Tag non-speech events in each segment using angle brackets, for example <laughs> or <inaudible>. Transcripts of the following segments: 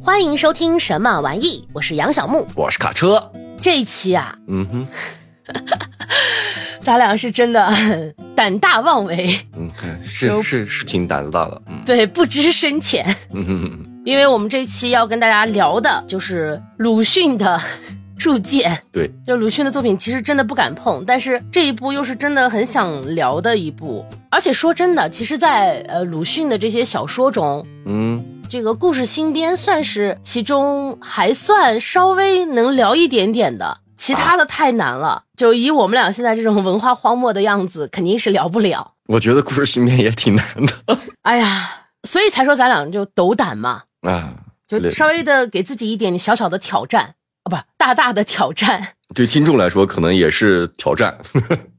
欢迎收听什么玩意？我是杨小木。我是卡车，这一期啊，嗯哼，<laughs> 咱俩是真的胆大妄为，嗯，是是是挺胆子大的，嗯对，不知深浅。嗯哼哼，因为我们这期要跟大家聊的就是鲁迅的铸剑。对，就鲁迅的作品，其实真的不敢碰，但是这一部又是真的很想聊的一部。而且说真的，其实在，呃鲁迅的这些小说中，嗯，这个故事新编算是其中还算稍微能聊一点点的，其他的太难了。就以我们俩现在这种文化荒漠的样子，肯定是聊不了。我觉得故事新编也挺难的 <laughs> 哎呀，所以才说咱俩就斗胆嘛，啊，就稍微的给自己一点小小的挑战啊，不，大大的挑战。对听众来说可能也是挑战，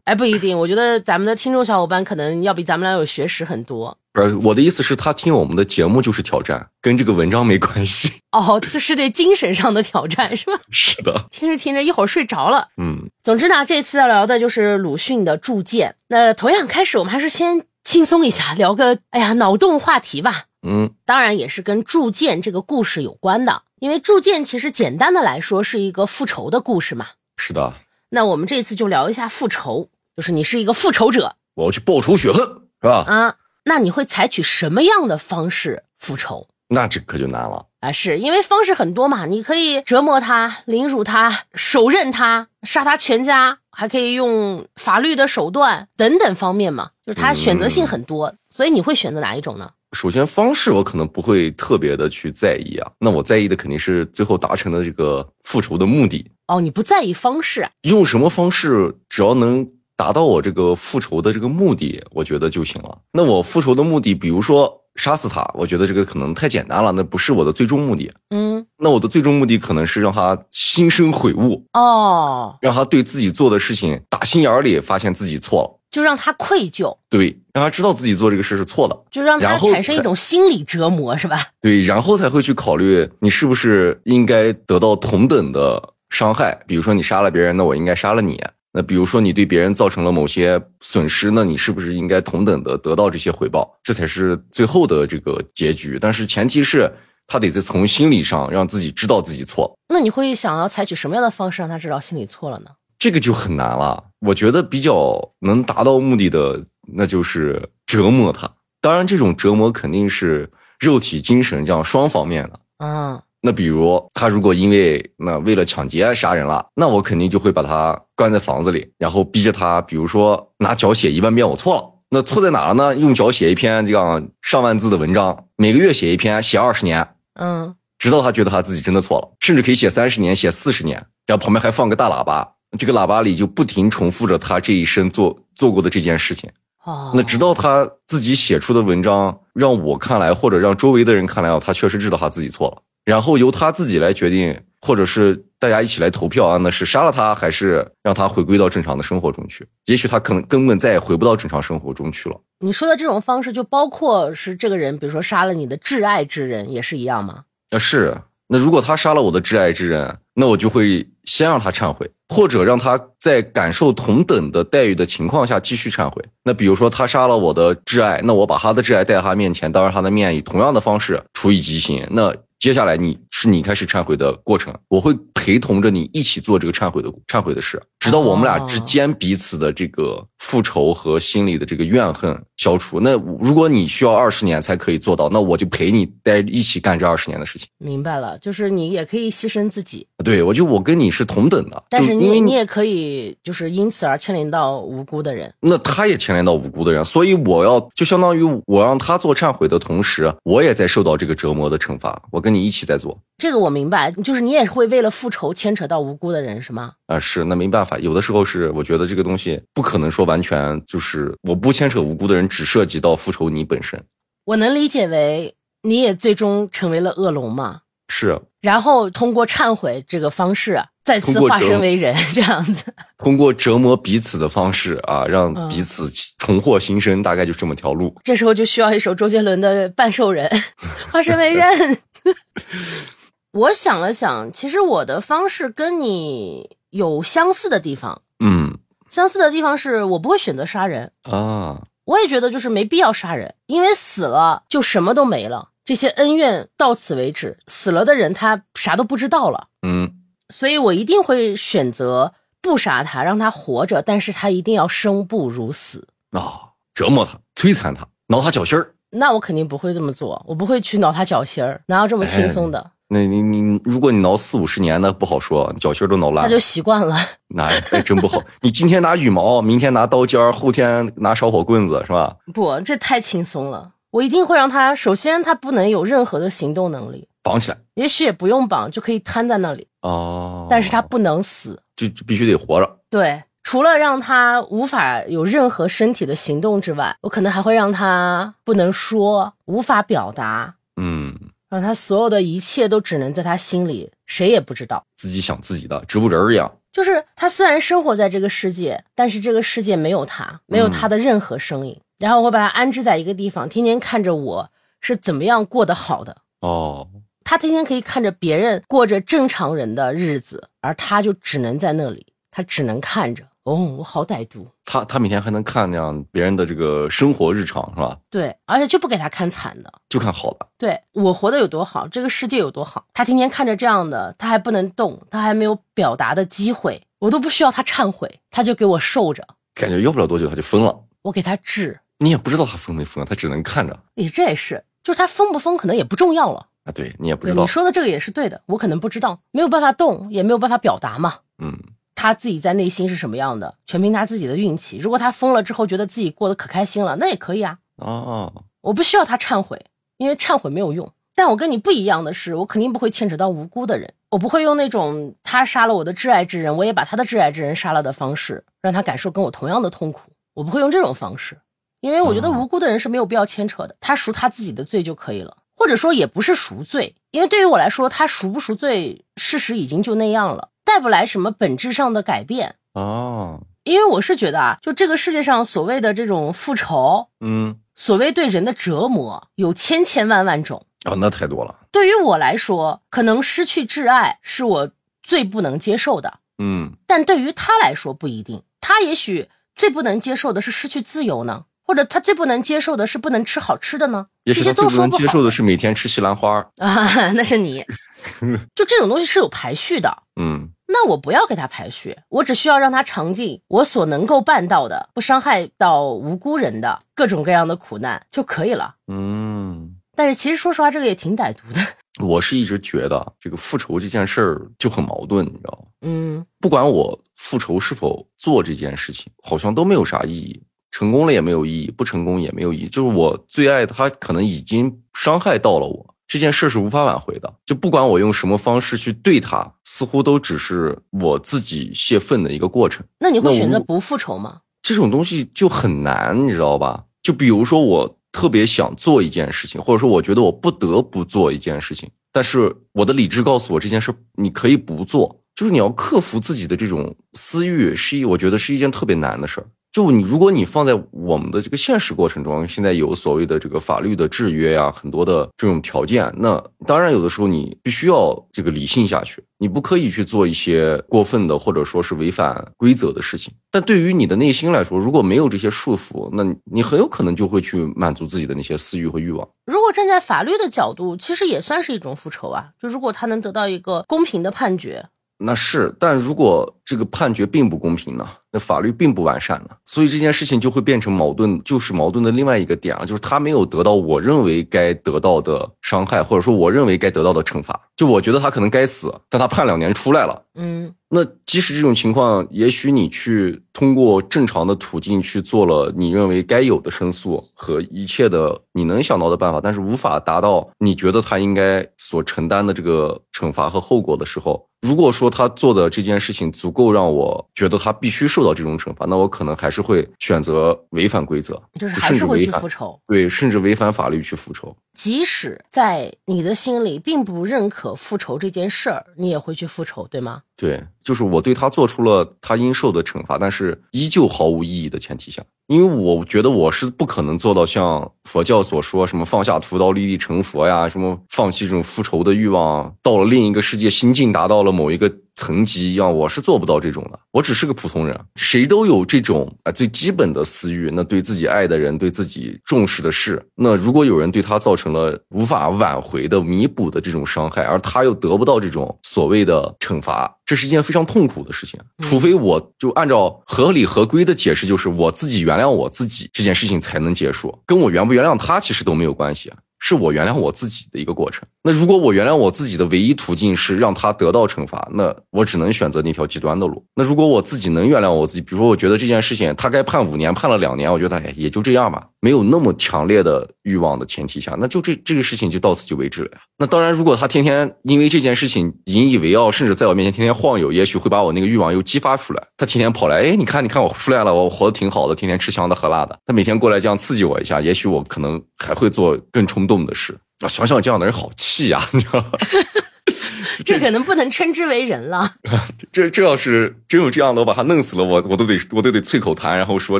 哎，不一定，我觉得咱们的听众小伙伴可能要比咱们俩有学识很多。呃，我的意思是，他听我们的节目就是挑战，跟这个文章没关系。哦，这是对精神上的挑战，是吧？<laughs> 是的，听着听着，一会儿睡着了。嗯，总之呢，这次要聊的就是鲁迅的铸剑。那同样开始，我们还是先轻松一下，聊个哎呀脑洞话题吧。嗯，当然也是跟铸剑这个故事有关的，因为铸剑其实简单的来说是一个复仇的故事嘛。是的，那我们这次就聊一下复仇，就是你是一个复仇者我要去报仇雪恨，是吧？啊，那你会采取什么样的方式复仇？那这可就难了。啊，是因为方式很多嘛，你可以折磨他、凌辱他、手刃他、杀他全家，还可以用法律的手段等等方面嘛，就是他选择性很多，所以你会选择哪一种呢？首先，方式我可能不会特别的去在意啊，那我在意的肯定是最后达成的这个复仇的目的。哦，你不在意方式啊，用什么方式，只要能达到我这个复仇的这个目的，我觉得就行了。那我复仇的目的，比如说杀死他，我觉得这个可能太简单了，那不是我的最终目的。嗯，那我的最终目的可能是让他心生悔悟，哦，让他对自己做的事情打心眼儿里发现自己错了，就让他愧疚，对，让他知道自己做这个事是错的，就让他产生一种心理折磨，是吧？对，然后才会去考虑你是不是应该得到同等的伤害。比如说你杀了别人，那我应该杀了你。那比如说你对别人造成了某些损失，那你是不是应该同等的得到这些回报？这才是最后的这个结局。但是前提是他得在从心理上让自己知道自己错，那你会想要采取什么样的方式让他知道心理错了呢？这个就很难了。我觉得比较能达到目的的，那就是折磨他。当然，这种折磨肯定是肉体、精神这样双方面的。啊，那比如他如果因为那为了抢劫杀人了，那我肯定就会把他关在房子里，然后逼着他，比如说拿脚写一万遍我错了。那错在哪了呢？用脚写一篇这样上万字的文章，每个月写一篇，写二十年，嗯，直到他觉得他自己真的错了，甚至可以写三十年，写四十年，然后旁边还放个大喇叭，这个喇叭里就不停重复着他这一生做做过的这件事情。哦，那直到他自己写出的文章让我看来，或者让周围的人看来啊，他确实知道他自己错了，然后由他自己来决定，或者是大家一起来投票啊，那是杀了他，还是让他回归到正常的生活中去？也许他可能根本再也回不到正常生活中去了。你说的这种方式，就包括是这个人，比如说杀了你的挚爱之人，也是一样吗？啊，是。那如果他杀了我的挚爱之人，那我就会先让他忏悔，或者让他在感受同等的待遇的情况下继续忏悔。那比如说他杀了我的挚爱，那我把他的挚爱带到他面前，当着他的面以同样的方式处以极刑。那接下来你是你开始忏悔的过程，我会陪同着你一起做这个忏悔的忏悔的事，直到我们俩之间彼此的这个复仇和心里的这个怨恨消除。那如果你需要二十年才可以做到，那我就陪你待一起干这二十年的事情。明白了，就是你也可以牺牲自己，对我就我跟你是同等的，但是你你也可以就是因此而牵连到无辜的人。那他也牵连到无辜的人，所以我要就相当于我让他做忏悔的同时，我也在受到这个折磨的惩罚。我跟你一起在做这个我明白，就是你也会为了复仇牵扯到无辜的人，是吗？啊，是那没办法，有的时候是我觉得这个东西不可能说完全就是我不牵扯无辜的人，只涉及到复仇你本身。我能理解为你也最终成为了恶龙嘛，是然后通过忏悔这个方式再次化身为人，<laughs> 这样子。通过折磨彼此的方式啊，让嗯彼此重获新生，大概就这么条路。这时候就需要一首周杰伦的《半兽人》，<laughs> 化身为人。<laughs> 我想了想，其实我的方式跟你有相似的地方。嗯相似的地方是我不会选择杀人，啊，我也觉得就是没必要杀人，因为死了就什么都没了，这些恩怨到此为止。死了的人他啥都不知道了，嗯，所以我一定会选择不杀他，让他活着，但是他一定要生不如死。啊，折磨他，摧残他，挠他脚心儿。那我肯定不会这么做，我不会去挠他脚心儿，哪有这么轻松的？那你你，如果你挠四五十年，那不好说，脚心儿都挠烂了。他就习惯了。那还真不好。你今天拿羽毛，明天拿刀尖儿，后天拿烧火棍子，是吧？不，这太轻松了。我一定会让他，首先他不能有任何的行动能力，绑起来。也许也不用绑，就可以瘫在那里。哦，但是他不能死，就就必须得活着。对，除了让他无法有任何身体的行动之外，我可能还会让他不能说，无法表达，嗯，让他所有的一切都只能在他心里，谁也不知道。自己想自己的，植物人一样。就是他虽然生活在这个世界，但是这个世界没有他，没有他的任何声音。然后我把他安置在一个地方，天天看着我是怎么样过得好的。哦，他天天可以看着别人过着正常人的日子，而他就只能在那里，他只能看着。哦，我好歹毒。他他每天还能看那样别人的这个生活日常，是吧？对，而且就不给他看惨的，就看好的。对我活得有多好，这个世界有多好，他天天看着这样的，他还不能动，他还没有表达的机会，我都不需要他忏悔，他就给我受着，感觉要不了多久他就疯了。我给他治。你也不知道他疯没疯，他只能看着。诶，这也是，就是他疯不疯可能也不重要了。啊，对你也不知道。你说的这个也是对的，我可能不知道，没有办法动，也没有办法表达嘛。嗯，他自己在内心是什么样的，全凭他自己的运气。如果他疯了之后觉得自己过得可开心了，那也可以啊。哦，我不需要他忏悔，因为忏悔没有用。但我跟你不一样的是，我肯定不会牵扯到无辜的人，我不会用那种他杀了我的挚爱之人，我也把他的挚爱之人杀了的方式，让他感受跟我同样的痛苦。我不会用这种方式。因为我觉得无辜的人是没有必要牵扯的，他赎他自己的罪就可以了，或者说也不是赎罪，因为对于我来说，他赎不赎罪，事实已经就那样了，带不来什么本质上的改变哦。因为我是觉得啊，就这个世界上所谓的这种复仇，嗯，所谓对人的折磨，有千千万万种哦，那太多了。对于我来说，可能失去挚爱是我最不能接受的，嗯，但对于他来说不一定，他也许最不能接受的是失去自由呢。或者他最不能接受的是不能吃好吃的呢？这些都说不能接受的是每天吃西兰花啊，那是你。<laughs> 就这种东西是有排序的，嗯，那我不要给他排序，我只需要让他尝尽我所能够办到的，不伤害到无辜人的各种各样的苦难就可以了。嗯，但是其实说实话，这个也挺歹毒的。<laughs> 我是一直觉得这个复仇这件事儿就很矛盾，你知道吗？嗯，不管我复仇是否做这件事情，好像都没有啥意义。成功了也没有意义，不成功也没有意义。就是我最爱他，可能已经伤害到了我，这件事是无法挽回的。就不管我用什么方式去对他，似乎都只是我自己泄愤的一个过程。那你会选择不复仇吗？这种东西就很难，你知道吧？就比如说我特别想做一件事情，或者说我觉得我不得不做一件事情，但是我的理智告诉我这件事你可以不做，就是你要克服自己的这种私欲，是一我觉得是一件特别难的事儿。就你，如果你放在我们的这个现实过程中，现在有所谓的这个法律的制约呀，很多的这种条件，那当然有的时候你必须要这个理性下去，你不可以去做一些过分的或者说是违反规则的事情。但对于你的内心来说，如果没有这些束缚，那你很有可能就会去满足自己的那些私欲和欲望。如果站在法律的角度，其实也算是一种复仇啊。就如果他能得到一个公平的判决，那是。但如果这个判决并不公平呢？那法律并不完善呢，所以这件事情就会变成矛盾，就是矛盾的另外一个点了，就是他没有得到我认为该得到的伤害，或者说我认为该得到的惩罚。就我觉得他可能该死，但他判两年出来了，嗯，那即使这种情况，也许你去通过正常的途径去做了你认为该有的申诉和一切的你能想到的办法，但是无法达到你觉得他应该所承担的这个惩罚和后果的时候，如果说他做的这件事情足够让我觉得他必须。受到这种惩罚，那我可能还是会选择违反规则，就是还是会去复仇，对，甚至违反法律去复仇。即使在你的心里并不认可复仇这件事儿，你也会去复仇，对吗？对，就是我对他做出了他应受的惩罚，但是依旧毫无意义的前提下，因为我觉得我是不可能做到像佛教所说什么放下屠刀立地成佛呀，什么放弃这种复仇的欲望，到了另一个世界心境达到了某一个。层级一样，我是做不到这种的。我只是个普通人，谁都有这种啊最基本的私欲。那对自己爱的人，对自己重视的事，那如果有人对他造成了无法挽回的、弥补的这种伤害，而他又得不到这种所谓的惩罚，这是一件非常痛苦的事情。除非我就按照合理合规的解释，就是我自己原谅我自己，这件事情才能结束，跟我原不原谅他其实都没有关系啊。是我原谅我自己的一个过程。那如果我原谅我自己的唯一途径是让他得到惩罚，那我只能选择那条极端的路。那如果我自己能原谅我自己，比如说我觉得这件事情他该判五年，判了两年，我觉得哎也就这样吧，没有那么强烈的欲望的前提下，那就这这个事情就到此就为止了呀。那当然，如果他天天因为这件事情引以为傲，甚至在我面前天天晃悠，也许会把我那个欲望又激发出来。他天天跑来，哎，你看你看我出来了，我活得挺好的，天天吃香的喝辣的。他每天过来这样刺激我一下，也许我可能还会做更冲动的事。啊，想想这样的人好气呀，<laughs> 你知道吗？<laughs> 这可能不能称之为人了。<laughs> 这这要是真有这样的，我把他弄死了，我我都得我都得啐口痰，然后说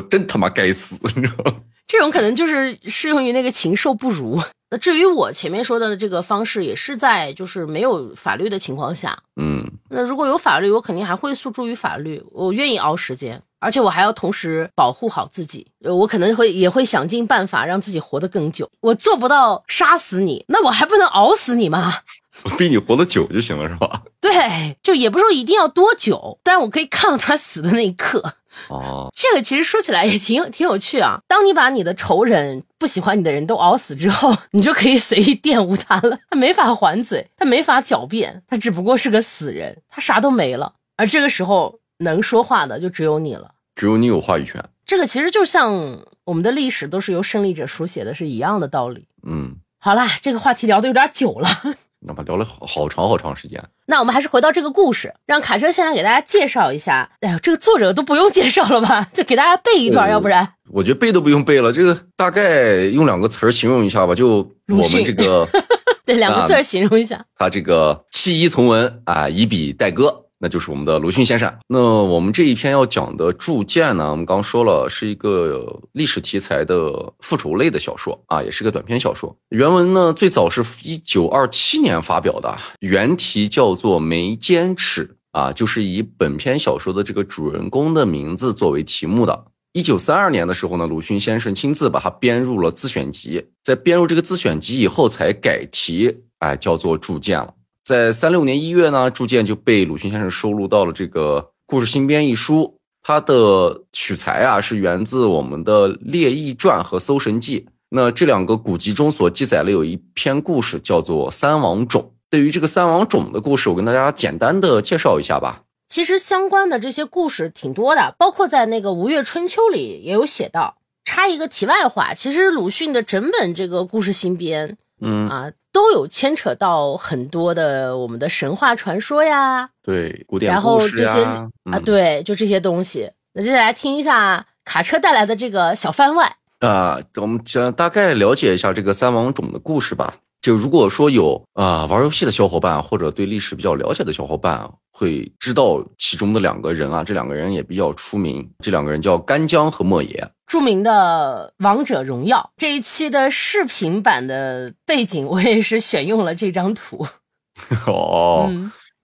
真他妈该死，你知道吗？这种可能就是适用于那个禽兽不如。那至于我前面说的这个方式，也是在就是没有法律的情况下。嗯，那如果有法律，我肯定还会诉诸于法律，我愿意熬时间。而且我还要同时保护好自己，我可能会也会想尽办法让自己活得更久。我做不到杀死你，那我还不能熬死你吗？我比你活得久就行了，是吧？<laughs> 对，就也不是说一定要多久，但我可以看到他死的那一刻。哦，这个其实说起来也挺挺有趣啊。当你把你的仇人、不喜欢你的人都熬死之后，<laughs> 你就可以随意玷污他了。他没法还嘴，他没法狡辩，他只不过是个死人，他啥都没了。而这个时候能说话的就只有你了。只有你有话语权，这个其实就像我们的历史都是由胜利者书写的，是一样的道理。嗯，好啦，这个话题聊得有点久了，<laughs> 那么聊了好好长好长时间。那我们还是回到这个故事，让卡车先来给大家介绍一下。哎呦，这个作者都不用介绍了吧？就给大家背一段，要不然我觉得背都不用背了。这个大概用两个词儿形容一下吧，就我们这个 <laughs> 对两个字儿形容一下，他这个弃医从文啊，以笔代歌。那就是我们的鲁迅先生。那我们这一篇要讲的《铸剑》呢，我们刚说了是一个历史题材的复仇类的小说啊，也是个短篇小说。原文呢最早是一九二七年发表的，原题叫做《眉间尺》啊，就是以本篇小说的这个主人公的名字作为题目的。一九三二年的时候呢，鲁迅先生亲自把它编入了自选集，在编入这个自选集以后才改题，哎，叫做《铸剑》了。在三六年一月呢，铸剑就被鲁迅先生收录到了这个《故事新编》一书。它的取材啊是源自我们的《列异传》和《搜神记》。那这两个古籍中所记载了有一篇故事，叫做《三王冢》。对于这个三王冢的故事，我跟大家简单的介绍一下吧。其实相关的这些故事挺多的，包括在那个《吴越春秋》里也有写到。插一个题外话，其实鲁迅的整本这个《故事新编》，嗯啊。都有牵扯到很多的我们的神话传说呀，对，古典然后这些啊，对，就这些东西。那接下来听一下卡车带来的这个小番外啊，我们先大概了解一下这个三王冢的故事吧。就如果说有啊玩游戏的小伙伴，或者对历史比较了解的小伙伴，会知道其中的两个人啊，这两个人也比较出名。这两个人叫干将和莫邪，著名的王者荣耀这一期的视频版的背景，我也是选用了这张图。<laughs> 哦，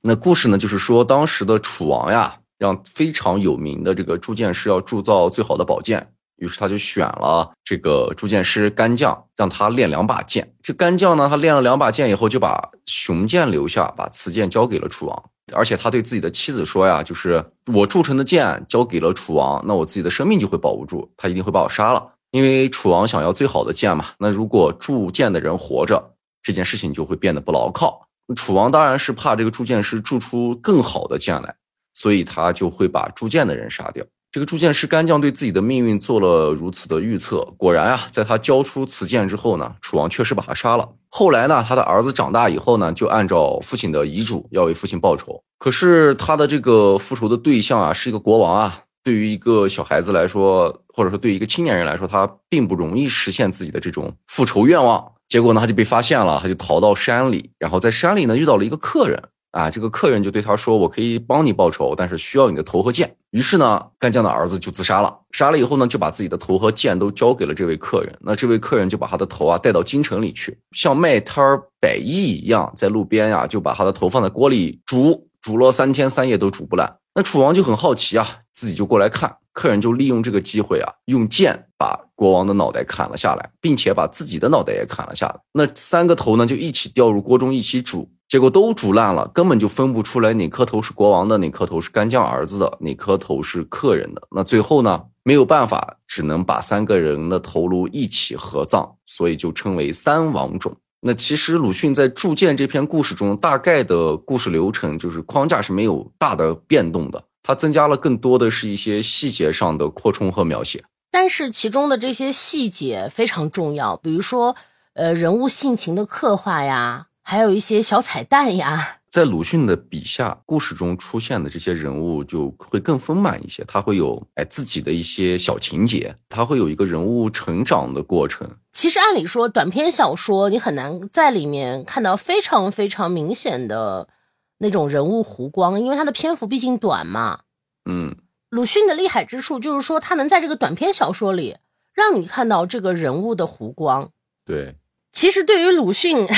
那故事呢，就是说当时的楚王呀，让非常有名的这个铸剑师要铸造最好的宝剑。于是他就选了这个铸剑师干将，让他练两把剑。这干将呢，他练了两把剑以后，就把雄剑留下，把雌剑交给了楚王。而且他对自己的妻子说呀，就是我铸成的剑交给了楚王，那我自己的生命就会保不住，他一定会把我杀了。因为楚王想要最好的剑嘛。那如果铸剑的人活着，这件事情就会变得不牢靠。楚王当然是怕这个铸剑师铸出更好的剑来，所以他就会把铸剑的人杀掉。这个铸剑师干将对自己的命运做了如此的预测，果然啊，在他交出此剑之后呢，楚王确实把他杀了。后来呢，他的儿子长大以后呢，就按照父亲的遗嘱要为父亲报仇。可是他的这个复仇的对象啊，是一个国王啊。对于一个小孩子来说，或者说对于一个青年人来说，他并不容易实现自己的这种复仇愿望。结果呢，他就被发现了，他就逃到山里，然后在山里呢遇到了一个客人。啊，这个客人就对他说：“我可以帮你报仇，但是需要你的头和剑。”于是呢，干将的儿子就自杀了。杀了以后呢，就把自己的头和剑都交给了这位客人。那这位客人就把他的头啊带到京城里去，像卖摊儿摆艺一样，在路边呀就把他的头放在锅里煮，煮了三天三夜都煮不烂。那楚王就很好奇啊，自己就过来看。客人就利用这个机会啊，用剑把国王的脑袋砍了下来，并且把自己的脑袋也砍了下来。那三个头呢，就一起掉入锅中一起煮，结果都煮烂了，根本就分不出来哪颗头是国王的，哪颗头是干将儿子的，哪颗头是客人的。那最后呢，没有办法，只能把三个人的头颅一起合葬，所以就称为三王冢。那其实鲁迅在铸剑这篇故事中，大概的故事流程就是框架是没有大的变动的。它增加了更多的是一些细节上的扩充和描写，但是其中的这些细节非常重要，比如说，呃，人物性情的刻画呀，还有一些小彩蛋呀。在鲁迅的笔下，故事中出现的这些人物就会更丰满一些，他会有哎自己的一些小情节，他会有一个人物成长的过程。其实按理说，短篇小说你很难在里面看到非常非常明显的。那种人物弧光，因为他的篇幅毕竟短嘛。嗯，鲁迅的厉害之处就是说，他能在这个短篇小说里让你看到这个人物的弧光。对，其实对于鲁迅，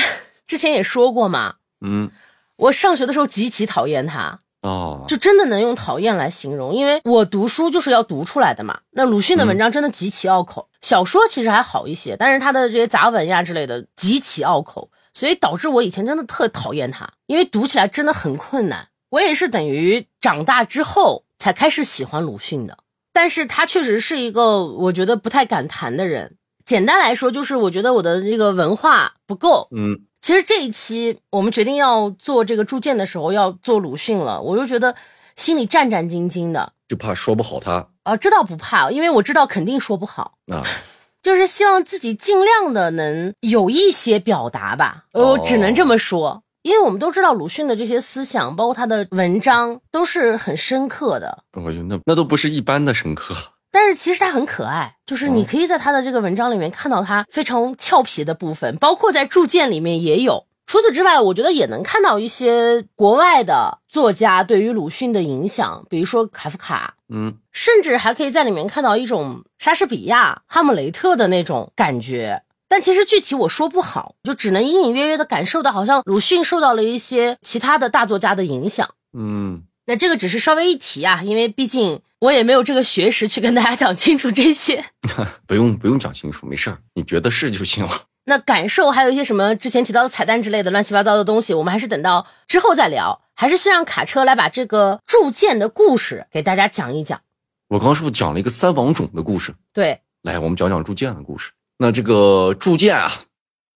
之前也说过嘛。嗯，我上学的时候极其讨厌他。哦，就真的能用讨厌来形容，因为我读书就是要读出来的嘛。那鲁迅的文章真的极其拗口，小说其实还好一些，但是他的这些杂文呀之类的极其拗口。所以导致我以前真的特讨厌他，因为读起来真的很困难。我也是等于长大之后才开始喜欢鲁迅的。但是他确实是一个我觉得不太敢谈的人。简单来说，就是我觉得我的这个文化不够。嗯，其实这一期我们决定要做这个铸剑的时候要做鲁迅了，我就觉得心里战战兢兢的，就怕说不好他。啊，这倒不怕，因为我知道肯定说不好啊。<laughs> 就是希望自己尽量的能有一些表达吧，我只能这么说，因为我们都知道鲁迅的这些思想，包括他的文章都是很深刻的。我觉得那那都不是一般的深刻，但是其实他很可爱，就是你可以在他的这个文章里面看到他非常俏皮的部分，包括在铸剑里面也有。除此之外，我觉得也能看到一些国外的作家对于鲁迅的影响，比如说卡夫卡，嗯，甚至还可以在里面看到一种莎士比亚、哈姆雷特的那种感觉。但其实具体我说不好，就只能隐隐约约的感受到，好像鲁迅受到了一些其他的大作家的影响。嗯，那这个只是稍微一提啊，因为毕竟我也没有这个学识去跟大家讲清楚这些。<laughs> 不用不用讲清楚，没事儿，你觉得是就行了。<laughs> 那感受还有一些什么之前提到的彩蛋之类的乱七八糟的东西，我们还是等到之后再聊。还是先让卡车来把这个铸剑的故事给大家讲一讲。我刚刚是不是讲了一个三王种的故事？对，来，我们讲讲铸剑的故事。那这个铸剑啊，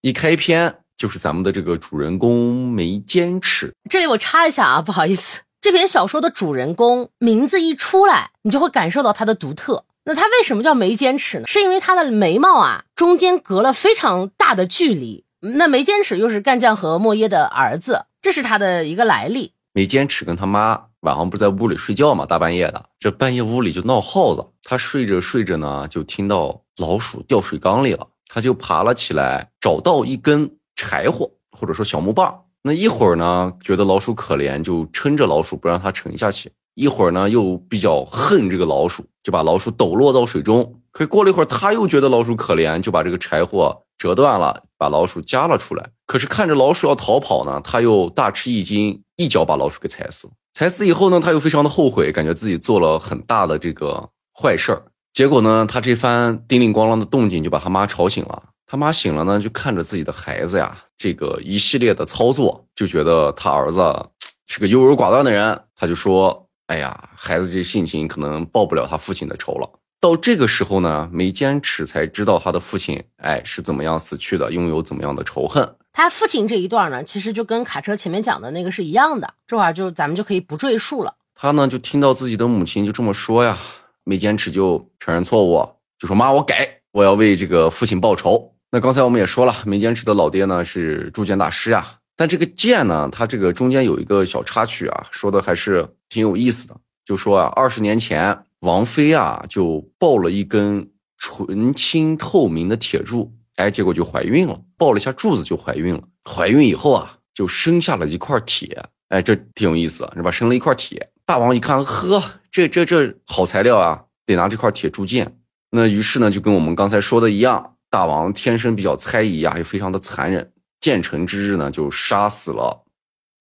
一开篇就是咱们的这个主人公没坚持。这里我插一下啊，不好意思，这篇小说的主人公名字一出来，你就会感受到他的独特。那他为什么叫眉间尺呢？是因为他的眉毛啊中间隔了非常大的距离。那眉间尺又是干将和莫耶的儿子，这是他的一个来历。眉间尺跟他妈晚上不是在屋里睡觉嘛，大半夜的，这半夜屋里就闹耗子。他睡着睡着呢，就听到老鼠掉水缸里了，他就爬了起来，找到一根柴火或者说小木棒。那一会儿呢，觉得老鼠可怜，就撑着老鼠不让它沉下去。一会儿呢，又比较恨这个老鼠，就把老鼠抖落到水中。可过了一会儿，他又觉得老鼠可怜，就把这个柴火折断了，把老鼠夹了出来。可是看着老鼠要逃跑呢，他又大吃一惊，一脚把老鼠给踩死。踩死以后呢，他又非常的后悔，感觉自己做了很大的这个坏事儿。结果呢，他这番叮铃咣啷的动静就把他妈吵醒了。他妈醒了呢，就看着自己的孩子呀，这个一系列的操作，就觉得他儿子是个优柔寡断的人，他就说。哎呀，孩子这性情可能报不了他父亲的仇了。到这个时候呢，没坚持才知道他的父亲，哎，是怎么样死去的，拥有怎么样的仇恨。他父亲这一段呢，其实就跟卡车前面讲的那个是一样的。这会儿就咱们就可以不赘述了。他呢，就听到自己的母亲就这么说呀，没坚持就承认错误，就说妈，我改，我要为这个父亲报仇。那刚才我们也说了，没坚持的老爹呢是铸剑大师啊。但这个剑呢，它这个中间有一个小插曲啊，说的还是挺有意思的。就说啊，二十年前，王菲啊就抱了一根纯青透明的铁柱，哎，结果就怀孕了。抱了一下柱子就怀孕了。怀孕以后啊，就生下了一块铁，哎，这挺有意思，是吧？生了一块铁。大王一看，呵，这这这好材料啊，得拿这块铁铸剑。那于是呢，就跟我们刚才说的一样，大王天生比较猜疑啊，又非常的残忍。建成之日呢，就杀死了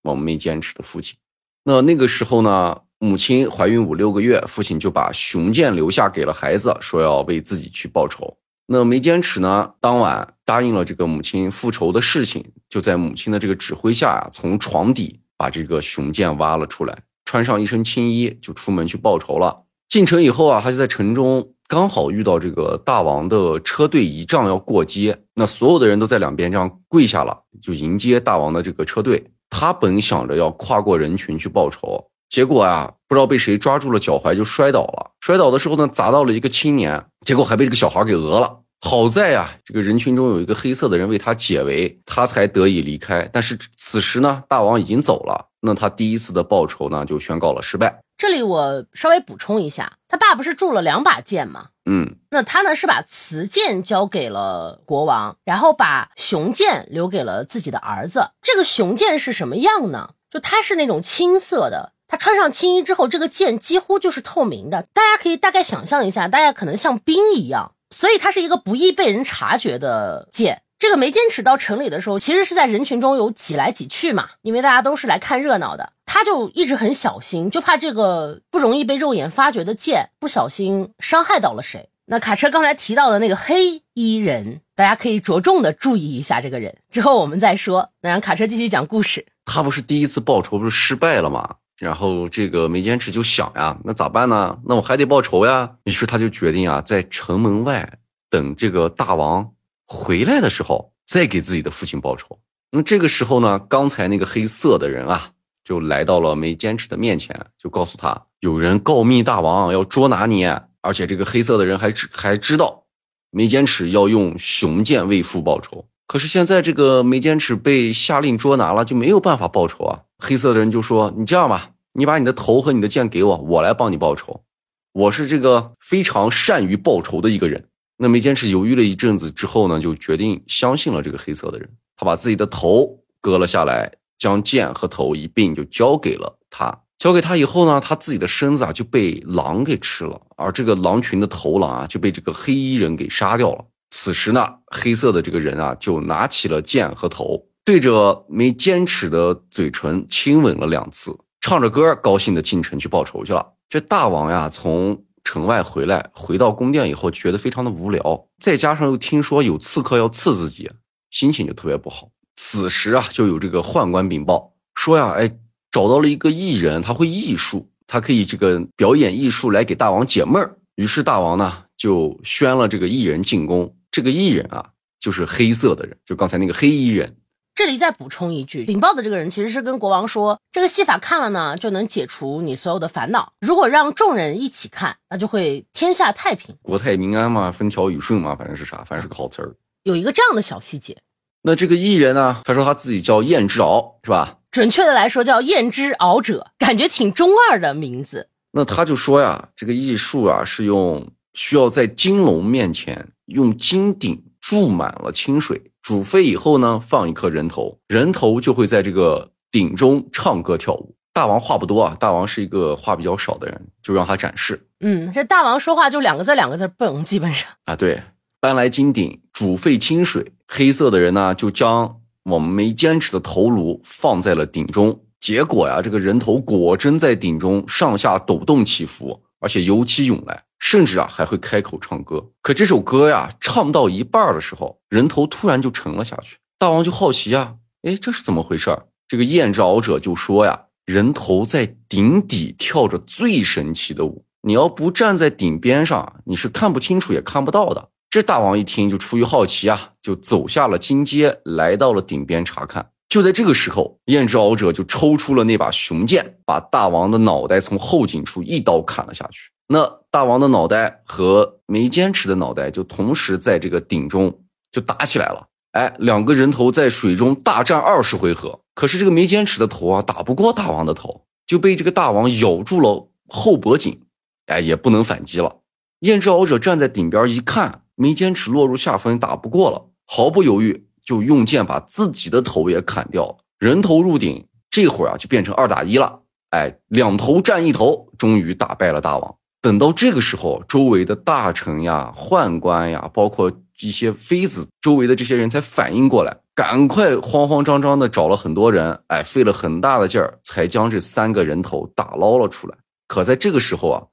我们眉间尺的父亲。那那个时候呢，母亲怀孕五六个月，父亲就把雄剑留下给了孩子，说要为自己去报仇。那梅坚尺呢，当晚答应了这个母亲复仇的事情，就在母亲的这个指挥下啊，从床底把这个雄剑挖了出来，穿上一身青衣，就出门去报仇了。进城以后啊，他就在城中刚好遇到这个大王的车队仪仗要过街，那所有的人都在两边这样跪下了，就迎接大王的这个车队。他本想着要跨过人群去报仇，结果啊，不知道被谁抓住了脚踝就摔倒了。摔倒的时候呢，砸到了一个青年，结果还被这个小孩给讹了。好在呀，这个人群中有一个黑色的人为他解围，他才得以离开。但是此时呢，大王已经走了，那他第一次的报仇呢就宣告了失败。这里我稍微补充一下，他爸不是铸了两把剑吗？嗯，那他呢是把雌剑交给了国王，然后把雄剑留给了自己的儿子。这个雄剑是什么样呢？就它是那种青色的，他穿上青衣之后，这个剑几乎就是透明的。大家可以大概想象一下，大家可能像冰一样。所以它是一个不易被人察觉的剑。这个梅坚持到城里的时候，其实是在人群中有挤来挤去嘛，因为大家都是来看热闹的。他就一直很小心，就怕这个不容易被肉眼发觉的剑不小心伤害到了谁。那卡车刚才提到的那个黑衣人，大家可以着重的注意一下这个人，之后我们再说。那让卡车继续讲故事。他不是第一次报仇，不是失败了吗？然后这个梅坚持就想呀，那咋办呢？那我还得报仇呀。于是他就决定啊，在城门外等这个大王回来的时候，再给自己的父亲报仇。那这个时候呢，刚才那个黑色的人啊，就来到了梅坚持的面前，就告诉他，有人告密大王要捉拿你，而且这个黑色的人还知还知道梅坚持要用雄剑为父报仇。可是现在这个梅坚持被下令捉拿了，就没有办法报仇啊。黑色的人就说：“你这样吧，你把你的头和你的剑给我，我来帮你报仇。我是这个非常善于报仇的一个人。”那梅坚持犹豫了一阵子之后呢，就决定相信了这个黑色的人。他把自己的头割了下来，将剑和头一并就交给了他。交给他以后呢，他自己的身子啊就被狼给吃了，而这个狼群的头狼啊就被这个黑衣人给杀掉了。此时呢，黑色的这个人啊就拿起了剑和头。对着梅坚持的嘴唇亲吻了两次，唱着歌，高兴的进城去报仇去了。这大王呀，从城外回来，回到宫殿以后，觉得非常的无聊，再加上又听说有刺客要刺自己，心情就特别不好。此时啊，就有这个宦官禀报说呀，哎，找到了一个艺人，他会艺术，他可以这个表演艺术来给大王解闷儿。于是大王呢，就宣了这个艺人进宫。这个艺人啊，就是黑色的人，就刚才那个黑衣人。这里再补充一句，禀报的这个人其实是跟国王说，这个戏法看了呢，就能解除你所有的烦恼。如果让众人一起看，那就会天下太平，国泰民安嘛，风调雨顺嘛，反正是啥，反正是个好词儿。有一个这样的小细节。那这个艺人呢，他说他自己叫燕之敖，是吧？准确的来说叫燕之敖者，感觉挺中二的名字。那他就说呀，这个艺术啊，是用需要在金龙面前用金鼎注满了清水。煮沸以后呢，放一颗人头，人头就会在这个鼎中唱歌跳舞。大王话不多啊，大王是一个话比较少的人，就让他展示。嗯，这大王说话就两个字，两个字蹦，基本上啊，对，搬来金鼎，煮沸清水，黑色的人呢就将我们没坚持的头颅放在了鼎中，结果呀，这个人头果真在鼎中上下抖动起伏，而且油漆涌来。甚至啊还会开口唱歌，可这首歌呀唱到一半的时候，人头突然就沉了下去。大王就好奇啊，哎，这是怎么回事儿？这个燕之敖者就说呀，人头在顶底跳着最神奇的舞，你要不站在顶边上，你是看不清楚也看不到的。这大王一听就出于好奇啊，就走下了金阶，来到了顶边查看。就在这个时候，燕之敖者就抽出了那把雄剑，把大王的脑袋从后颈处一刀砍了下去。那大王的脑袋和没坚持的脑袋就同时在这个鼎中就打起来了。哎，两个人头在水中大战二十回合，可是这个没坚持的头啊打不过大王的头，就被这个大王咬住了后脖颈，哎，也不能反击了。燕之敖者站在顶边一看，没坚持落入下风，打不过了，毫不犹豫就用剑把自己的头也砍掉了。人头入鼎，这会儿啊就变成二打一了。哎，两头战一头，终于打败了大王。等到这个时候，周围的大臣呀、宦官呀，包括一些妃子，周围的这些人才反应过来，赶快慌慌张张的找了很多人，哎，费了很大的劲儿，才将这三个人头打捞了出来。可在这个时候啊，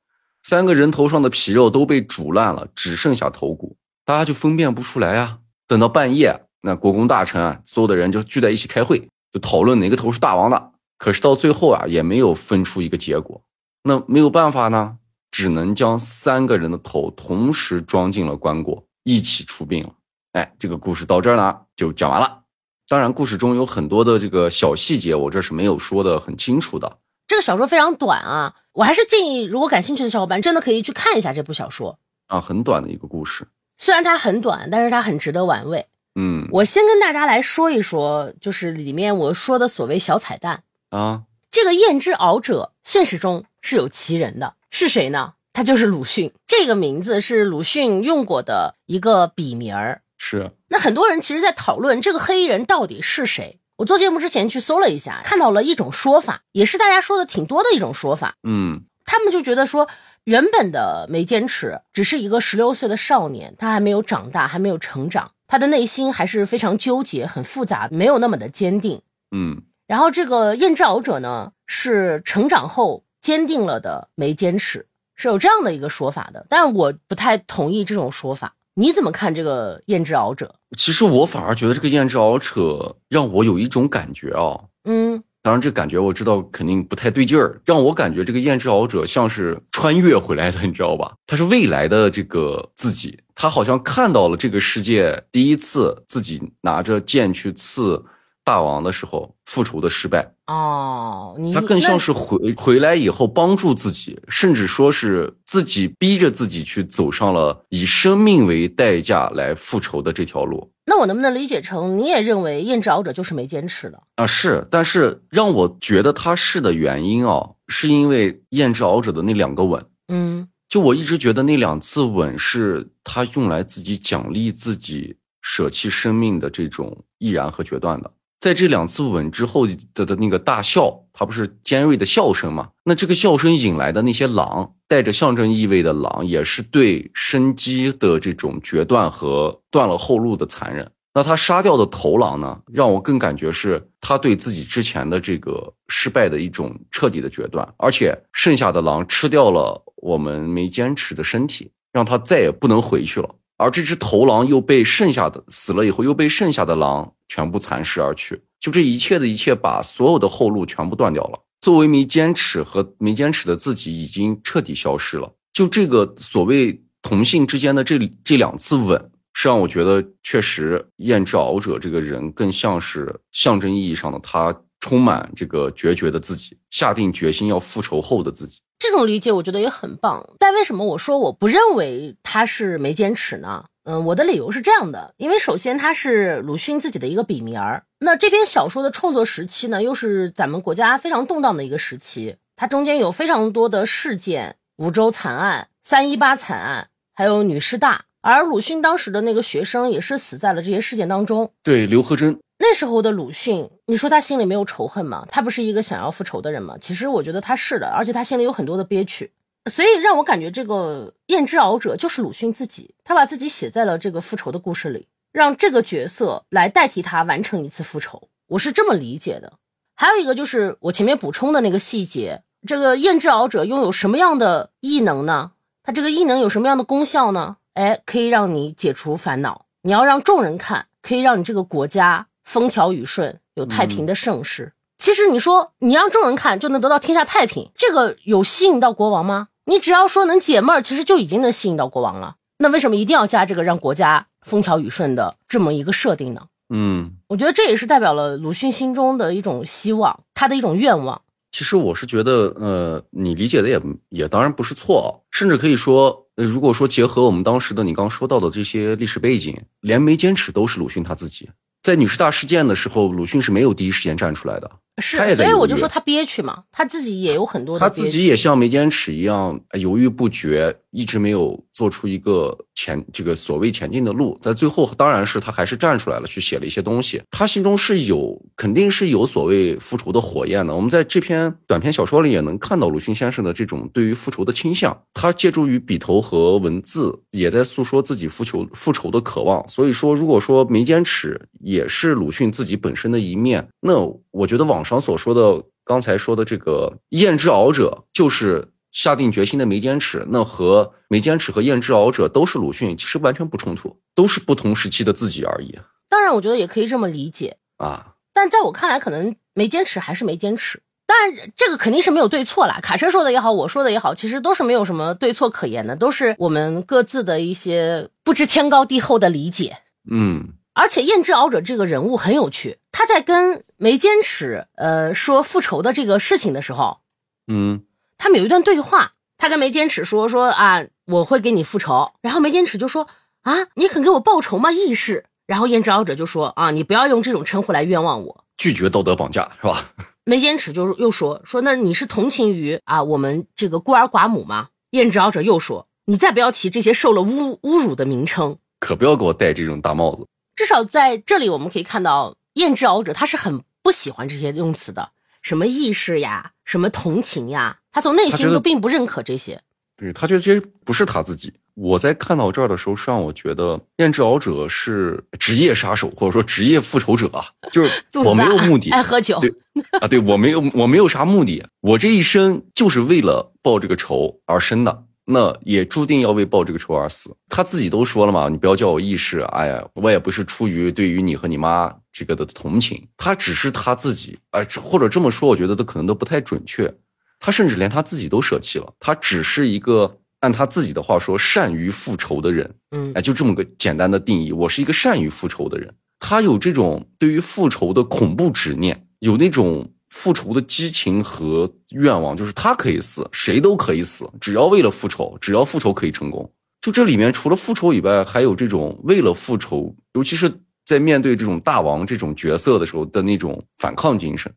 三个人头上的皮肉都被煮烂了，只剩下头骨，大家就分辨不出来啊。等到半夜，那国公大臣啊，所有的人就聚在一起开会，就讨论哪个头是大王的。可是到最后啊，也没有分出一个结果。那没有办法呢，只能将三个人的头同时装进了棺椁，一起出殡了。哎，这个故事到这儿呢就讲完了。当然，故事中有很多的这个小细节，我这是没有说的很清楚的。这个小说非常短啊，我还是建议如果感兴趣的小伙伴真的可以去看一下这部小说啊，很短的一个故事。虽然它很短，但是它很值得玩味。嗯，我先跟大家来说一说，就是里面我说的所谓小彩蛋啊。这个燕之敖者，现实中是有其人的，是谁呢？他就是鲁迅。这个名字是鲁迅用过的一个笔名儿。是。那很多人其实，在讨论这个黑衣人到底是谁。我做节目之前去搜了一下，看到了一种说法，也是大家说的挺多的一种说法。嗯，他们就觉得说，原本的梅坚持只是一个十六岁的少年，他还没有长大，还没有成长，他的内心还是非常纠结、很复杂，没有那么的坚定。嗯。然后这个燕之敖者呢，是成长后坚定了的没坚持，是有这样的一个说法的，但我不太同意这种说法。你怎么看这个燕之敖者？其实我反而觉得这个燕之敖者让我有一种感觉啊，嗯，当然这感觉我知道肯定不太对劲儿，让我感觉这个燕之敖者像是穿越回来的，你知道吧？他是未来的这个自己，他好像看到了这个世界第一次自己拿着剑去刺。大王的时候复仇的失败哦，他更像是回回来以后帮助自己，甚至说是自己逼着自己去走上了以生命为代价来复仇的这条路。那我能不能理解成你也认为燕之敖者就是没坚持的啊？是，但是让我觉得他是的原因啊，是因为燕之敖者的那两个吻。嗯，就我一直觉得那两次吻是他用来自己奖励自己舍弃生命的这种毅然和决断的。在这两次吻之后的的那个大笑，它不是尖锐的笑声吗？那这个笑声引来的那些狼，带着象征意味的狼，也是对生机的这种决断和断了后路的残忍。那他杀掉的头狼呢，让我更感觉是他对自己之前的这个失败的一种彻底的决断，而且剩下的狼吃掉了我们没坚持的身体，让他再也不能回去了。而这只头狼又被剩下的死了以后，又被剩下的狼全部蚕食而去。就这一切的一切，把所有的后路全部断掉了。作为没坚持和没坚持的自己，已经彻底消失了。就这个所谓同性之间的这这两次吻，是让我觉得确实燕之敖者这个人更像是象征意义上的他充满这个决绝的自己，下定决心要复仇后的自己。这种理解我觉得也很棒，但为什么我说我不认为他是没坚持呢？嗯，我的理由是这样的，因为首先他是鲁迅自己的一个笔名儿，那这篇小说的创作时期呢，又是咱们国家非常动荡的一个时期，它中间有非常多的事件，五洲惨案、三一八惨案，还有女师大，而鲁迅当时的那个学生也是死在了这些事件当中。对，刘和珍。那时候的鲁迅，你说他心里没有仇恨吗？他不是一个想要复仇的人吗？其实我觉得他是的，而且他心里有很多的憋屈，所以让我感觉这个燕之敖者就是鲁迅自己，他把自己写在了这个复仇的故事里，让这个角色来代替他完成一次复仇，我是这么理解的。还有一个就是我前面补充的那个细节，这个燕之敖者拥有什么样的异能呢？他这个异能有什么样的功效呢？哎，可以让你解除烦恼，你要让众人看，可以让你这个国家。风调雨顺，有太平的盛世。其实你说你让众人看就能得到天下太平，这个有吸引到国王吗？你只要说能解闷儿，其实就已经能吸引到国王了。那为什么一定要加这个让国家风调雨顺的这么一个设定呢？嗯，我觉得这也是代表了鲁迅心中的一种希望，他的一种愿望。其实我是觉得，呃，你理解的也也当然不是错，甚至可以说，如果说结合我们当时的你刚说到的这些历史背景，连没坚持都是鲁迅他自己。在女士大事件的时候，鲁迅是没有第一时间站出来的，是，所以我就说他憋屈嘛，他自己也有很多，他自己也像梅坚尺一样犹豫不决，一直没有做出一个前这个所谓前进的路。但最后当然是他还是站出来了，去写了一些东西。他心中是有肯定是有所谓复仇的火焰的。我们在这篇短篇小说里也能看到鲁迅先生的这种对于复仇的倾向。他借助于笔头和文字，也在诉说自己复仇复仇的渴望。所以说，如果说眉间尺也是鲁迅自己本身的一面，那我觉得网上所说的。刚才说的这个燕之敖者，就是下定决心的梅坚尺。那和梅坚尺和燕之敖者都是鲁迅，其实完全不冲突，都是不同时期的自己而已。当然，我觉得也可以这么理解啊。但在我看来，可能眉间尺还是眉间尺。当然，这个肯定是没有对错啦。卡车说的也好，我说的也好，其实都是没有什么对错可言的，都是我们各自的一些不知天高地厚的理解。嗯。而且燕之敖者这个人物很有趣，他在跟梅坚尺呃说复仇的这个事情的时候，嗯，他们有一段对话，他跟梅坚尺说说啊，我会给你复仇，然后梅坚尺就说啊，你肯给我报仇吗？义士，然后燕之敖者就说啊，你不要用这种称呼来冤枉我，拒绝道德绑架是吧？<laughs> 梅坚尺就又说说那你是同情于啊我们这个孤儿寡母吗？燕之敖者又说你再不要提这些受了侮侮辱的名称，可不要给我戴这种大帽子。至少在这里，我们可以看到燕之敖者他是很不喜欢这些用词的，什么意识呀，什么同情呀，他从内心都并不认可这些。对他觉得这些不是他自己。我在看到这儿的时候，是让我觉得燕之敖者是职业杀手，或者说职业复仇者啊，<laughs> 就是我没有目的，爱喝酒。对啊，对我没有，我没有啥目的，我这一生就是为了报这个仇而生的。那也注定要为报这个仇而死。他自己都说了嘛，你不要叫我义士。哎呀，我也不是出于对于你和你妈这个的同情，他只是他自己。哎，或者这么说，我觉得都可能都不太准确。他甚至连他自己都舍弃了，他只是一个按他自己的话说善于复仇的人。嗯，哎，就这么个简单的定义，我是一个善于复仇的人。他有这种对于复仇的恐怖执念，有那种。复仇的激情和愿望，就是他可以死，谁都可以死，只要为了复仇，只要复仇可以成功。就这里面除了复仇以外，还有这种为了复仇，尤其是在面对这种大王这种角色的时候的那种反抗精神，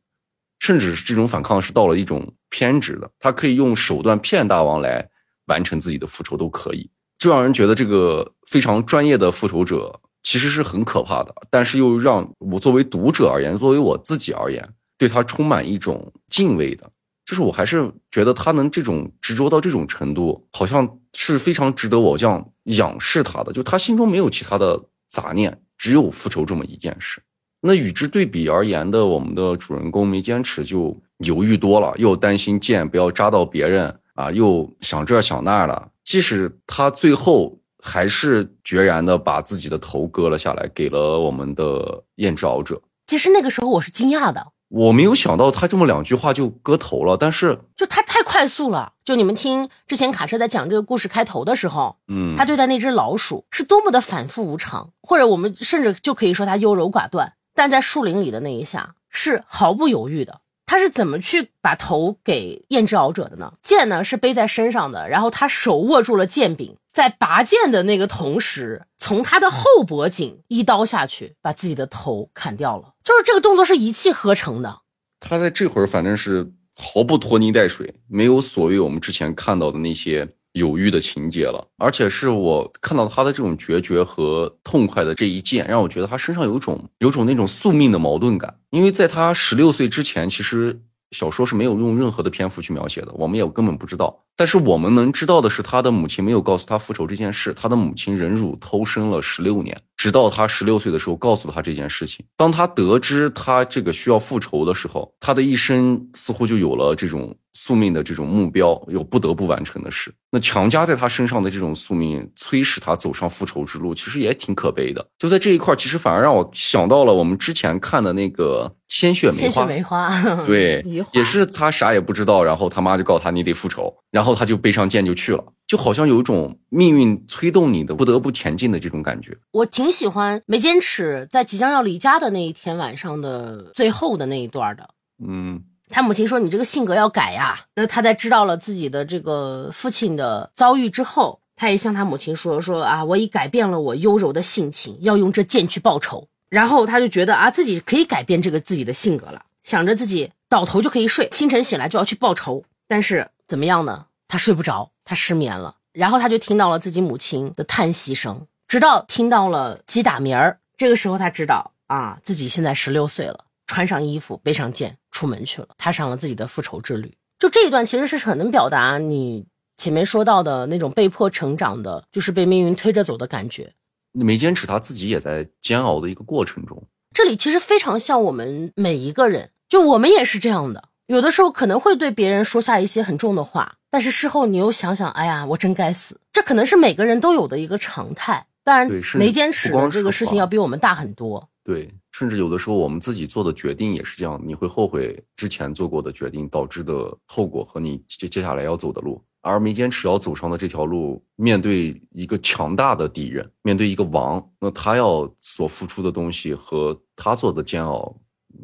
甚至是这种反抗是到了一种偏执的，他可以用手段骗大王来完成自己的复仇都可以，就让人觉得这个非常专业的复仇者其实是很可怕的，但是又让我作为读者而言，作为我自己而言。对他充满一种敬畏的，就是我还是觉得他能这种执着到这种程度，好像是非常值得我这样仰视他的。就他心中没有其他的杂念，只有复仇这么一件事。那与之对比而言的，我们的主人公没坚持就犹豫多了，又担心剑不要扎到别人啊，又想这想那的。即使他最后还是决然的把自己的头割了下来，给了我们的燕之敖者。其实那个时候我是惊讶的。我没有想到他这么两句话就割头了，但是就他太快速了。就你们听之前卡车在讲这个故事开头的时候，嗯，他对待那只老鼠是多么的反复无常，或者我们甚至就可以说他优柔寡断。但在树林里的那一下是毫不犹豫的。他是怎么去把头给燕之敖者的呢？剑呢是背在身上的，然后他手握住了剑柄，在拔剑的那个同时，从他的后脖颈一刀下去，把自己的头砍掉了。就是这个动作是一气呵成的。他在这会儿反正是毫不拖泥带水，没有所谓我们之前看到的那些犹豫的情节了。而且是我看到他的这种决绝和痛快的这一剑，让我觉得他身上有种有种那种宿命的矛盾感。因为在他十六岁之前，其实小说是没有用任何的篇幅去描写的，我们也根本不知道。但是我们能知道的是，他的母亲没有告诉他复仇这件事，他的母亲忍辱偷生了十六年。直到他十六岁的时候，告诉他这件事情。当他得知他这个需要复仇的时候，他的一生似乎就有了这种宿命的这种目标，有不得不完成的事。那强加在他身上的这种宿命，催使他走上复仇之路，其实也挺可悲的。就在这一块，其实反而让我想到了我们之前看的那个《鲜血梅花》。鲜血梅花，对，<laughs> 也是他啥也不知道，然后他妈就告诉他你得复仇，然后他就背上剑就去了。就好像有一种命运催动你的不得不前进的这种感觉。我挺喜欢梅坚尺在即将要离家的那一天晚上的最后的那一段的。嗯，他母亲说：“你这个性格要改呀。”那他在知道了自己的这个父亲的遭遇之后，他也向他母亲说：“说啊，我已改变了我优柔的性情，要用这剑去报仇。”然后他就觉得啊，自己可以改变这个自己的性格了，想着自己倒头就可以睡，清晨醒来就要去报仇。但是怎么样呢？他睡不着。他失眠了，然后他就听到了自己母亲的叹息声，直到听到了鸡打鸣儿。这个时候他知道啊，自己现在十六岁了，穿上衣服，背上剑，出门去了，踏上了自己的复仇之旅。就这一段其实是很能表达你前面说到的那种被迫成长的，就是被命运推着走的感觉。没坚持，他自己也在煎熬的一个过程中。这里其实非常像我们每一个人，就我们也是这样的。有的时候可能会对别人说下一些很重的话，但是事后你又想想，哎呀，我真该死。这可能是每个人都有的一个常态。当然，没坚持这个事情要比我们大很多。对，甚至有的时候我们自己做的决定也是这样，你会后悔之前做过的决定导致的后果和你接接下来要走的路。而没坚持要走上的这条路，面对一个强大的敌人，面对一个王，那他要所付出的东西和他做的煎熬，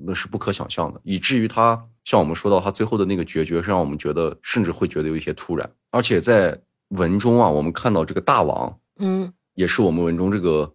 那是不可想象的。以至于他像我们说到他最后的那个决绝，是让我们觉得甚至会觉得有一些突然。而且在文中啊，我们看到这个大王，嗯，也是我们文中这个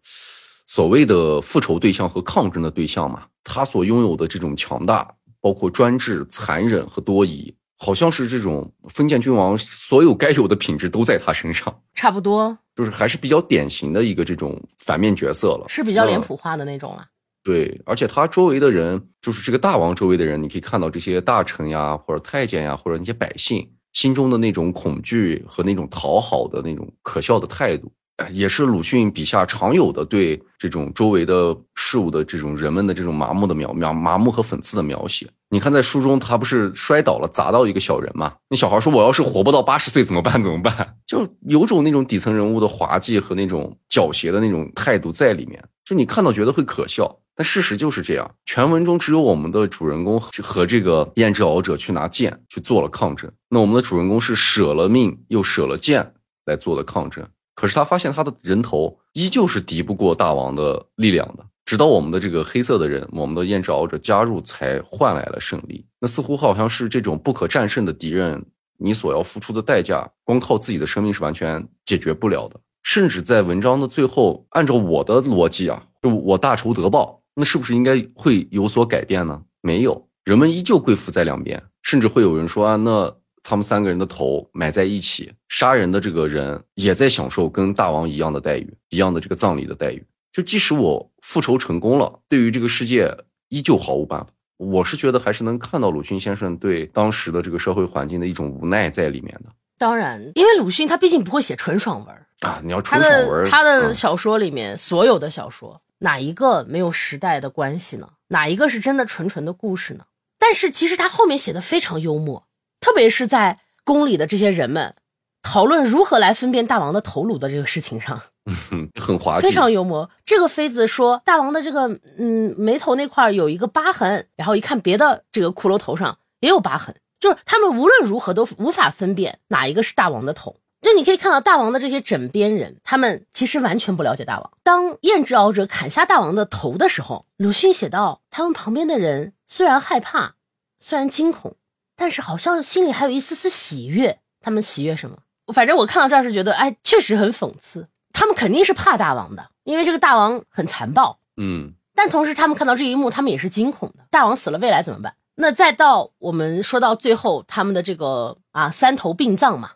所谓的复仇对象和抗争的对象嘛。他所拥有的这种强大，包括专制、残忍和多疑。好像是这种封建君王所有该有的品质都在他身上，<laughs> 差不多就是还是比较典型的一个这种反面角色了，是比较脸谱化的那种了。对，而且他周围的人，就是这个大王周围的人，你可以看到这些大臣呀，或者太监呀，或者那些百姓心中的那种恐惧和那种讨好的那种可笑的态度。也是鲁迅笔下常有的对这种周围的事物的这种人们的这种麻木的描描麻木和讽刺的描写。你看，在书中他不是摔倒了砸到一个小人嘛？那小孩说：“我要是活不到八十岁怎么办？怎么办？” <laughs> 就有种那种底层人物的滑稽和那种狡黠的那种态度在里面。就你看到觉得会可笑，但事实就是这样。全文中只有我们的主人公和这个燕之敖者去拿剑去做了抗争。那我们的主人公是舍了命又舍了剑来做的抗争。可是他发现他的人头依旧是敌不过大王的力量的，直到我们的这个黑色的人，我们的燕之敖者加入，才换来了胜利。那似乎好像是这种不可战胜的敌人，你所要付出的代价，光靠自己的生命是完全解决不了的。甚至在文章的最后，按照我的逻辑啊，就我大仇得报，那是不是应该会有所改变呢？没有，人们依旧跪伏在两边，甚至会有人说啊，那。他们三个人的头埋在一起，杀人的这个人也在享受跟大王一样的待遇，一样的这个葬礼的待遇。就即使我复仇成功了，对于这个世界依旧毫无办法。我是觉得还是能看到鲁迅先生对当时的这个社会环境的一种无奈在里面的。当然，因为鲁迅他毕竟不会写纯爽文啊，你要纯爽文，他的小说里面所有的小说哪一个没有时代的关系呢？哪一个是真的纯纯的故事呢？但是其实他后面写的非常幽默。特别是在宫里的这些人们讨论如何来分辨大王的头颅的这个事情上，<laughs> 很滑稽，非常幽默。这个妃子说，大王的这个嗯眉头那块有一个疤痕，然后一看别的这个骷髅头上也有疤痕，就是他们无论如何都无法分辨哪一个是大王的头。就你可以看到大王的这些枕边人，他们其实完全不了解大王。当燕之敖者砍下大王的头的时候，鲁迅写道，他们旁边的人虽然害怕，虽然惊恐。但是好像心里还有一丝丝喜悦，他们喜悦什么？反正我看到这儿是觉得，哎，确实很讽刺。他们肯定是怕大王的，因为这个大王很残暴。嗯，但同时他们看到这一幕，他们也是惊恐的。大王死了，未来怎么办？那再到我们说到最后，他们的这个啊三头并葬嘛，对，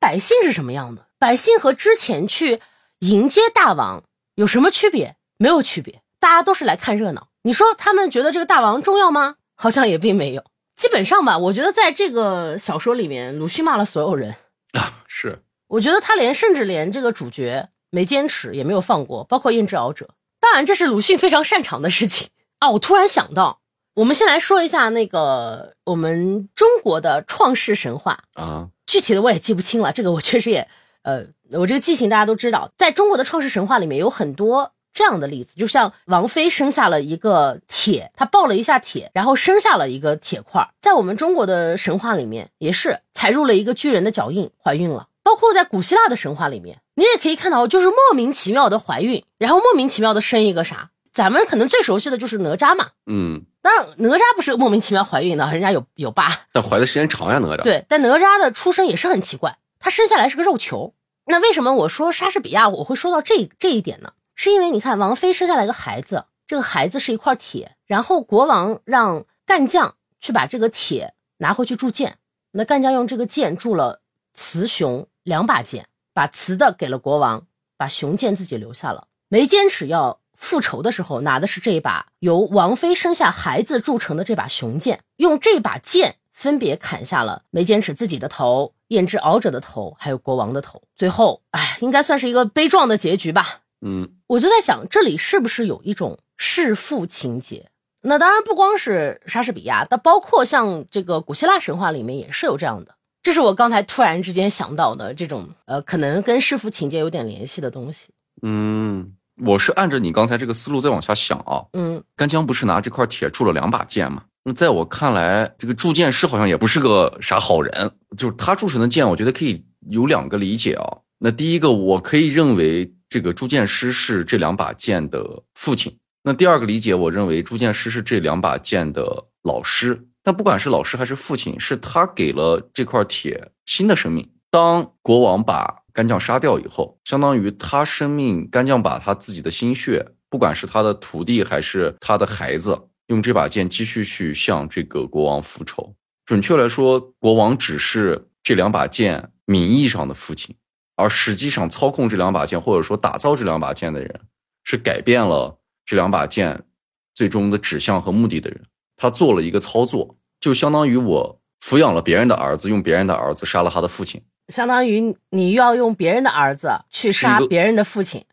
百姓是什么样的？百姓和之前去迎接大王有什么区别？没有区别，大家都是来看热闹。你说他们觉得这个大王重要吗？好像也并没有。基本上吧，我觉得在这个小说里面，鲁迅骂了所有人啊。是，我觉得他连甚至连这个主角没坚持，也没有放过，包括印制熬者。当然，这是鲁迅非常擅长的事情啊。我突然想到，我们先来说一下那个我们中国的创世神话啊。具体的我也记不清了，这个我确实也呃，我这个记性大家都知道，在中国的创世神话里面有很多。这样的例子，就像王妃生下了一个铁，她抱了一下铁，然后生下了一个铁块。在我们中国的神话里面，也是踩入了一个巨人的脚印，怀孕了。包括在古希腊的神话里面，你也可以看到，就是莫名其妙的怀孕，然后莫名其妙的生一个啥。咱们可能最熟悉的就是哪吒嘛，嗯，当然哪吒不是莫名其妙怀孕的，人家有有疤，但怀的时间长呀，哪吒。对，但哪吒的出生也是很奇怪，他生下来是个肉球。那为什么我说莎士比亚我会说到这这一点呢？是因为你看，王妃生下来一个孩子，这个孩子是一块铁，然后国王让干将去把这个铁拿回去铸剑，那干将用这个剑铸了雌雄两把剑，把把雌的给了国王，把雄剑自己留下了。没坚持要复仇的时候，拿的是这一把由王妃生下孩子铸成的这把雄剑，用这把剑分别砍下了梅坚持自己的头、燕之敖者的头，还有国王的头。最后，哎，应该算是一个悲壮的结局吧。嗯，我就在想，这里是不是有一种弑父情节？那当然不光是莎士比亚，那包括像这个古希腊神话里面也是有这样的。这是我刚才突然之间想到的这种，呃，可能跟弑父情节有点联系的东西。嗯，我是按着你刚才这个思路再往下想啊。嗯，干将不是拿这块铁铸了两把剑吗？那在我看来，这个铸剑师好像也不是个啥好人。就是他铸成的剑，我觉得可以有两个理解啊。那第一个，我可以认为这个铸剑师是这两把剑的父亲。那第二个理解，我认为铸剑师是这两把剑的老师。但不管是老师还是父亲，是他给了这块铁新的生命。当国王把干将杀掉以后，相当于他生命干将把他自己的心血，不管是他的徒弟还是他的孩子，用这把剑继续去向这个国王复仇。准确来说，国王只是这两把剑名义上的父亲，而实际上操控这两把剑或者说打造这两把剑的人，是改变了这两把剑最终的指向和目的的人。他做了一个操作，就相当于我抚养了别人的儿子，用别人的儿子杀了他的父亲，相当于你要用别人的儿子去杀别人的父亲。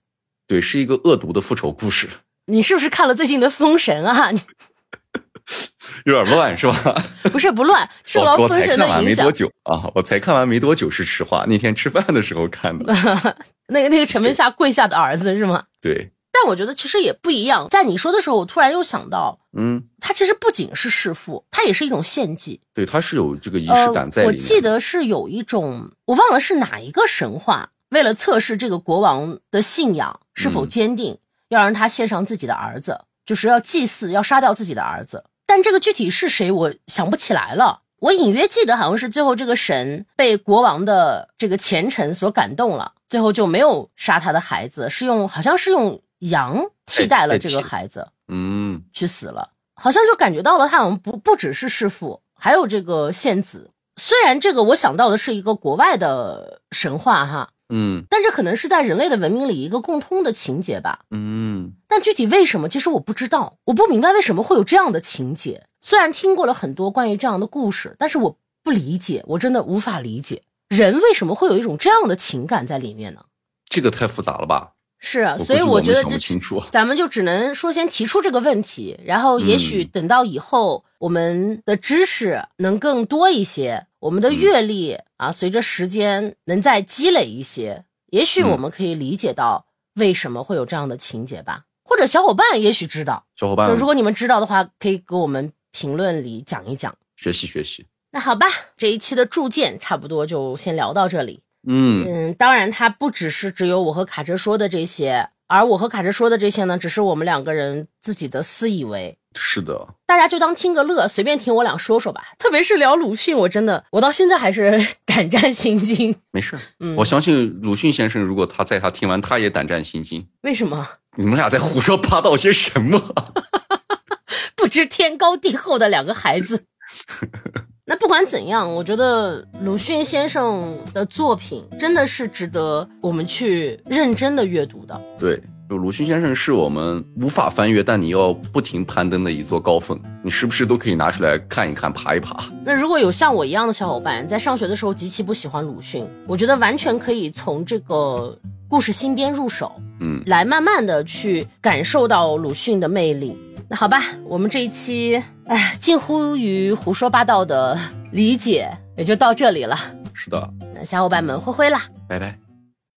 对，是一个恶毒的复仇故事。你是不是看了最近的《封神》啊？你 <laughs> 有点乱是吧？<laughs> 不是不乱，<laughs> 受到封神的影响。我才看完没多久啊，我才看完没多久，是实话。那天吃饭的时候看的。那个那个陈文夏跪下的儿子是吗？对。但我觉得其实也不一样。在你说的时候，我突然又想到，嗯，它其实不仅是弑父，它也是一种献祭。对，它是有这个仪式感在里面。我记得是有一种，我忘了是哪一个神话，为了测试这个国王的信仰是否坚定，要让他献上自己的儿子，就是要祭祀，要杀掉自己的儿子。但这个具体是谁，我想不起来了。我隐约记得好像是最后这个神被国王的这个虔诚所感动了，最后就没有杀他的孩子，是用好像是用。羊替代了这个孩子，嗯，去死了，好像就感觉到了，他好像不不只是弑父，还有这个献子。虽然这个我想到的是一个国外的神话哈，嗯，但这可能是在人类的文明里一个共通的情节吧，嗯。但具体为什么，其实我不知道，我不明白为什么会有这样的情节。虽然听过了很多关于这样的故事，但是我不理解，我真的无法理解人为什么会有一种这样的情感在里面呢？这个太复杂了吧？是，所以我觉得这咱们就只能说先提出这个问题，然后也许等到以后我们的知识能更多一些，我们的阅历啊，随着时间能再积累一些，也许我们可以理解到为什么会有这样的情节吧。或者小伙伴也许知道，小伙伴，如果你们知道的话，可以给我们评论里讲一讲，学习学习。那好吧，这一期的铸剑差不多就先聊到这里。嗯嗯，当然，他不只是只有我和卡车说的这些，而我和卡车说的这些呢，只是我们两个人自己的私以为。是的，大家就当听个乐，随便听我俩说说吧。特别是聊鲁迅，我真的，我到现在还是 <laughs> 胆战心惊。没事，嗯，我相信鲁迅先生，如果他在他听完，他也胆战心惊。为什么？<laughs> 你们俩在胡说八道些什么？不知天高地厚的两个孩子。<laughs> 那不管怎样，我觉得鲁迅先生的作品真的是值得我们去认真的阅读的。对，就鲁迅先生是我们无法翻越，但你要不停攀登的一座高峰，你时不时都可以拿出来看一看，爬一爬。那如果有像我一样的小伙伴，在上学的时候极其不喜欢鲁迅，我觉得完全可以从这个故事新编入手，嗯，来慢慢的去感受到鲁迅的魅力。那好吧，我们这一期，哎，近乎于胡说八道的理解也就到这里了。是的，那小伙伴们，挥挥啦，拜拜。